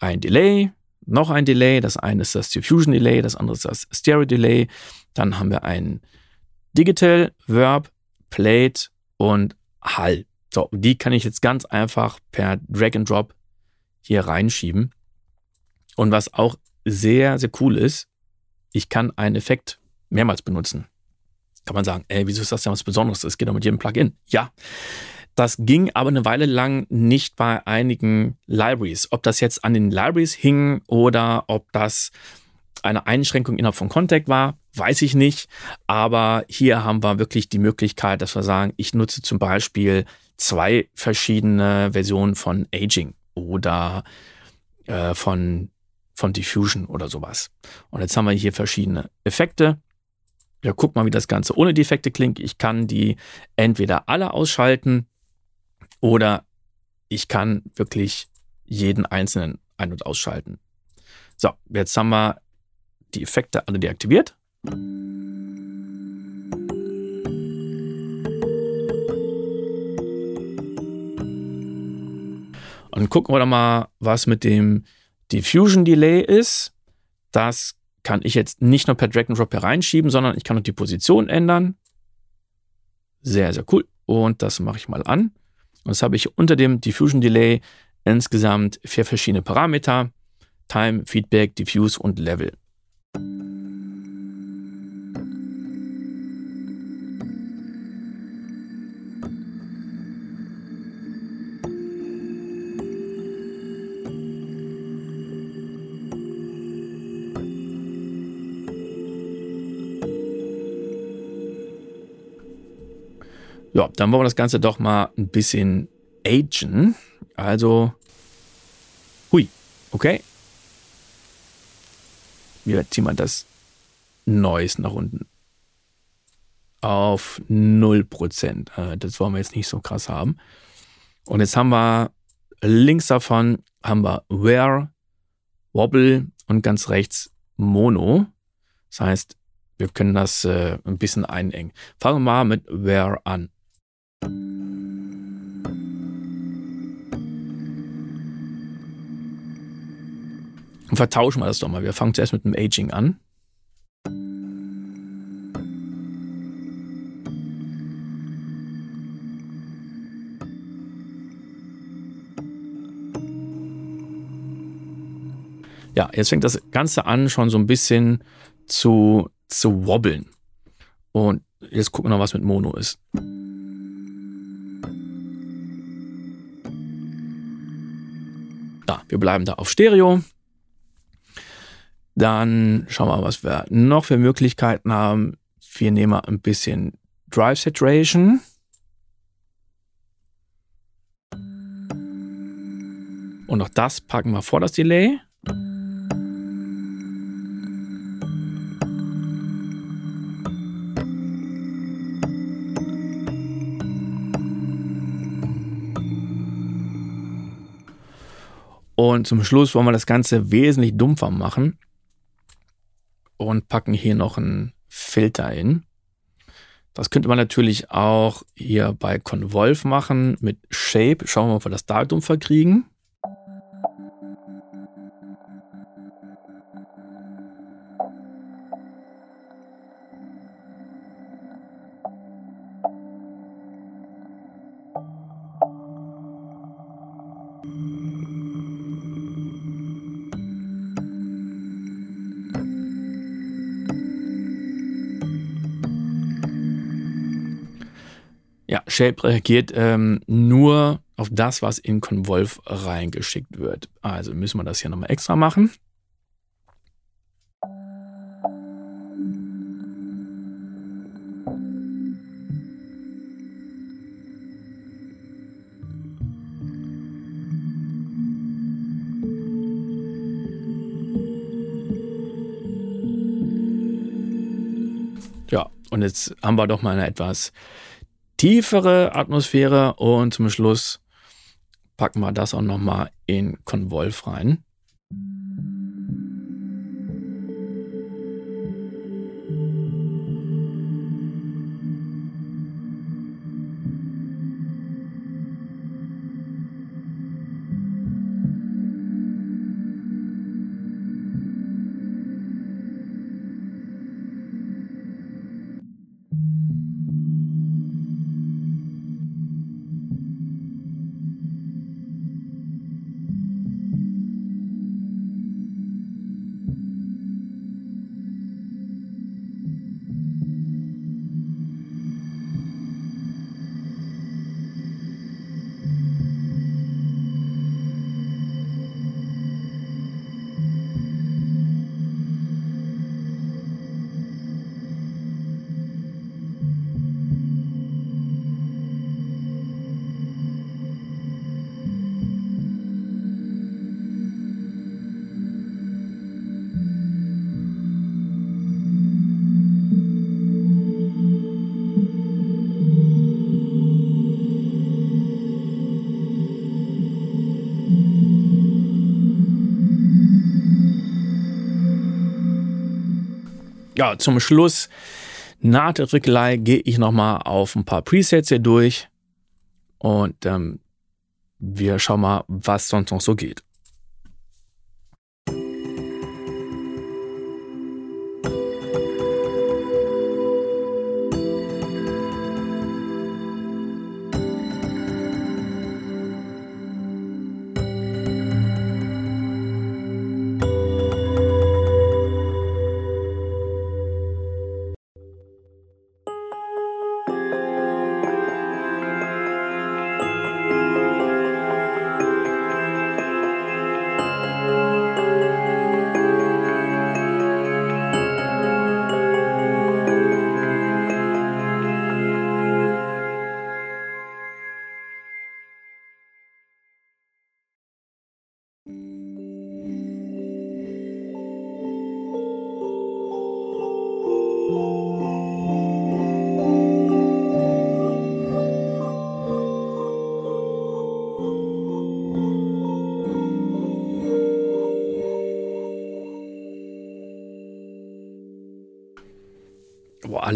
ein Delay, noch ein Delay. Das eine ist das Diffusion Delay, das andere ist das Stereo Delay. Dann haben wir ein Digital, Verb, Plate und Hall. So, die kann ich jetzt ganz einfach per Drag and Drop hier reinschieben. Und was auch sehr, sehr cool ist, ich kann einen Effekt mehrmals benutzen. Kann man sagen, ey, wieso ist das denn was Besonderes? Das geht doch mit jedem Plugin. Ja, das ging aber eine Weile lang nicht bei einigen Libraries. Ob das jetzt an den Libraries hing oder ob das eine Einschränkung innerhalb von Contact war, weiß ich nicht. Aber hier haben wir wirklich die Möglichkeit, dass wir sagen, ich nutze zum Beispiel zwei verschiedene Versionen von Aging oder äh, von, von Diffusion oder sowas. Und jetzt haben wir hier verschiedene Effekte. Ja, guck mal, wie das Ganze ohne die Effekte klingt. Ich kann die entweder alle ausschalten oder ich kann wirklich jeden einzelnen ein- und ausschalten. So, jetzt haben wir die Effekte alle deaktiviert. Und gucken wir doch mal, was mit dem Diffusion Delay ist. Das kann ich jetzt nicht nur per Drag and Drop hereinschieben, sondern ich kann auch die Position ändern. Sehr, sehr cool. Und das mache ich mal an. Und das habe ich unter dem Diffusion Delay insgesamt vier verschiedene Parameter. Time, Feedback, Diffuse und Level. Ja, dann wollen wir das Ganze doch mal ein bisschen agen. Also, hui, okay. Wir ziehen mal das Neues nach unten. Auf 0%. Äh, das wollen wir jetzt nicht so krass haben. Und jetzt haben wir links davon haben wir Where, Wobble und ganz rechts Mono. Das heißt, wir können das äh, ein bisschen einengen. Fangen wir mal mit Where an. Vertauschen wir das doch mal. Wir fangen zuerst mit dem Aging an. Ja, jetzt fängt das Ganze an, schon so ein bisschen zu, zu wobbeln. Und jetzt gucken wir noch, was mit Mono ist. Da, wir bleiben da auf Stereo. Dann schauen wir mal, was wir noch für Möglichkeiten haben. Wir nehmen ein bisschen Drive Saturation. Und auch das packen wir vor das Delay. Und zum Schluss wollen wir das Ganze wesentlich dumpfer machen und packen hier noch einen Filter hin. Das könnte man natürlich auch hier bei Convolve machen mit Shape. Schauen wir mal, ob wir das da dumpfer kriegen. Shape reagiert ähm, nur auf das, was in Convolve reingeschickt wird. Also müssen wir das hier nochmal extra machen. Ja, und jetzt haben wir doch mal eine etwas tiefere Atmosphäre und zum Schluss packen wir das auch nochmal in Convolve rein. Ja, zum Schluss, nach der Drückelei, gehe ich nochmal auf ein paar Presets hier durch und ähm, wir schauen mal, was sonst noch so geht.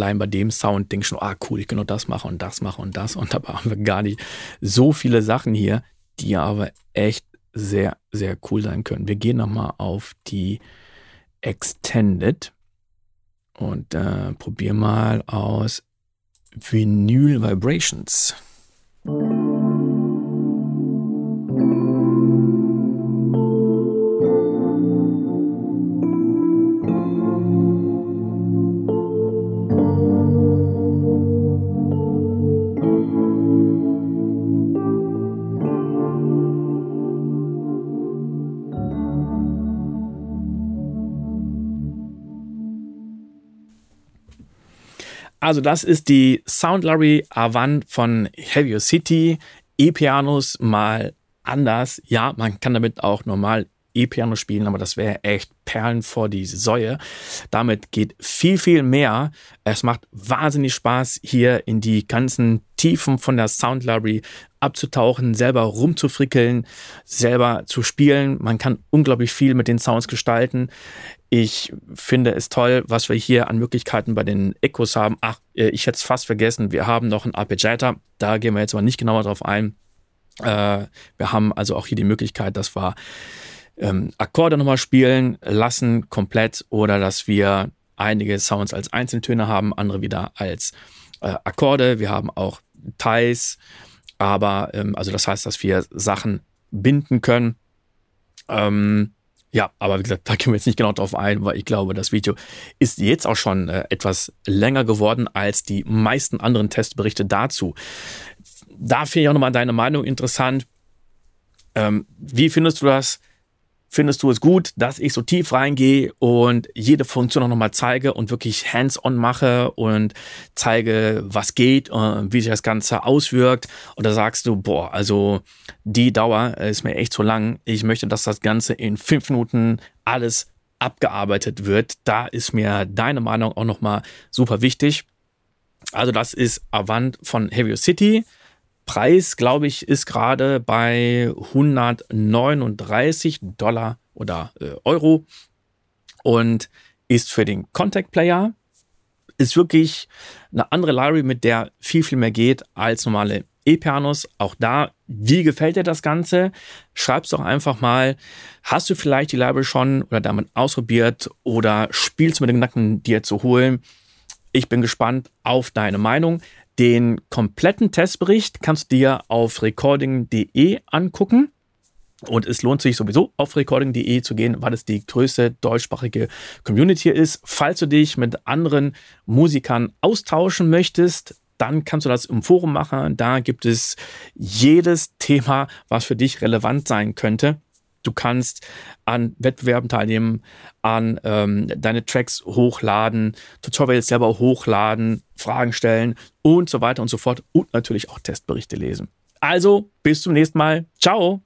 Allein bei dem Sound denke ich schon, ah cool, ich kann nur das machen und das machen und das. Und dabei haben wir gar nicht so viele Sachen hier, die aber echt sehr, sehr cool sein können. Wir gehen nochmal auf die Extended und äh, probieren mal aus Vinyl Vibrations. Also das ist die Soundlary Avant von Heavy City. E-Pianos mal anders. Ja, man kann damit auch normal E-Piano spielen, aber das wäre echt Perlen vor die Säue. Damit geht viel, viel mehr. Es macht wahnsinnig Spaß, hier in die ganzen Tiefen von der Sound Library abzutauchen, selber rumzufrickeln, selber zu spielen. Man kann unglaublich viel mit den Sounds gestalten. Ich finde es toll, was wir hier an Möglichkeiten bei den Echos haben. Ach, äh, ich hätte es fast vergessen. Wir haben noch einen Arpeggiator. Da gehen wir jetzt aber nicht genauer drauf ein. Äh, wir haben also auch hier die Möglichkeit, dass wir ähm, Akkorde nochmal spielen lassen, komplett, oder dass wir einige Sounds als Einzeltöne haben, andere wieder als äh, Akkorde. Wir haben auch Ties, aber ähm, also das heißt, dass wir Sachen binden können. Ähm, ja, aber wie gesagt, da gehen wir jetzt nicht genau drauf ein, weil ich glaube, das Video ist jetzt auch schon äh, etwas länger geworden als die meisten anderen Testberichte dazu. Da finde ich auch nochmal deine Meinung interessant. Ähm, wie findest du das? Findest du es gut, dass ich so tief reingehe und jede Funktion auch nochmal zeige und wirklich hands-on mache und zeige, was geht, und wie sich das Ganze auswirkt? Oder sagst du, boah, also die Dauer ist mir echt zu lang. Ich möchte, dass das Ganze in fünf Minuten alles abgearbeitet wird. Da ist mir deine Meinung auch nochmal super wichtig. Also das ist Avant von Heavy City. Preis, glaube ich, ist gerade bei 139 Dollar oder äh, Euro und ist für den Contact Player ist wirklich eine andere Library, mit der viel, viel mehr geht als normale E-Pianos. Auch da, wie gefällt dir das Ganze? Schreib's doch einfach mal. Hast du vielleicht die Library schon oder damit ausprobiert oder spielst du mit dem Gedanken, dir zu holen? Ich bin gespannt auf deine Meinung. Den kompletten Testbericht kannst du dir auf recording.de angucken. Und es lohnt sich sowieso auf recording.de zu gehen, weil es die größte deutschsprachige Community ist. Falls du dich mit anderen Musikern austauschen möchtest, dann kannst du das im Forum machen. Da gibt es jedes Thema, was für dich relevant sein könnte. Du kannst an Wettbewerben teilnehmen, an ähm, deine Tracks hochladen, Tutorials selber hochladen, Fragen stellen und so weiter und so fort und natürlich auch Testberichte lesen. Also bis zum nächsten Mal. Ciao!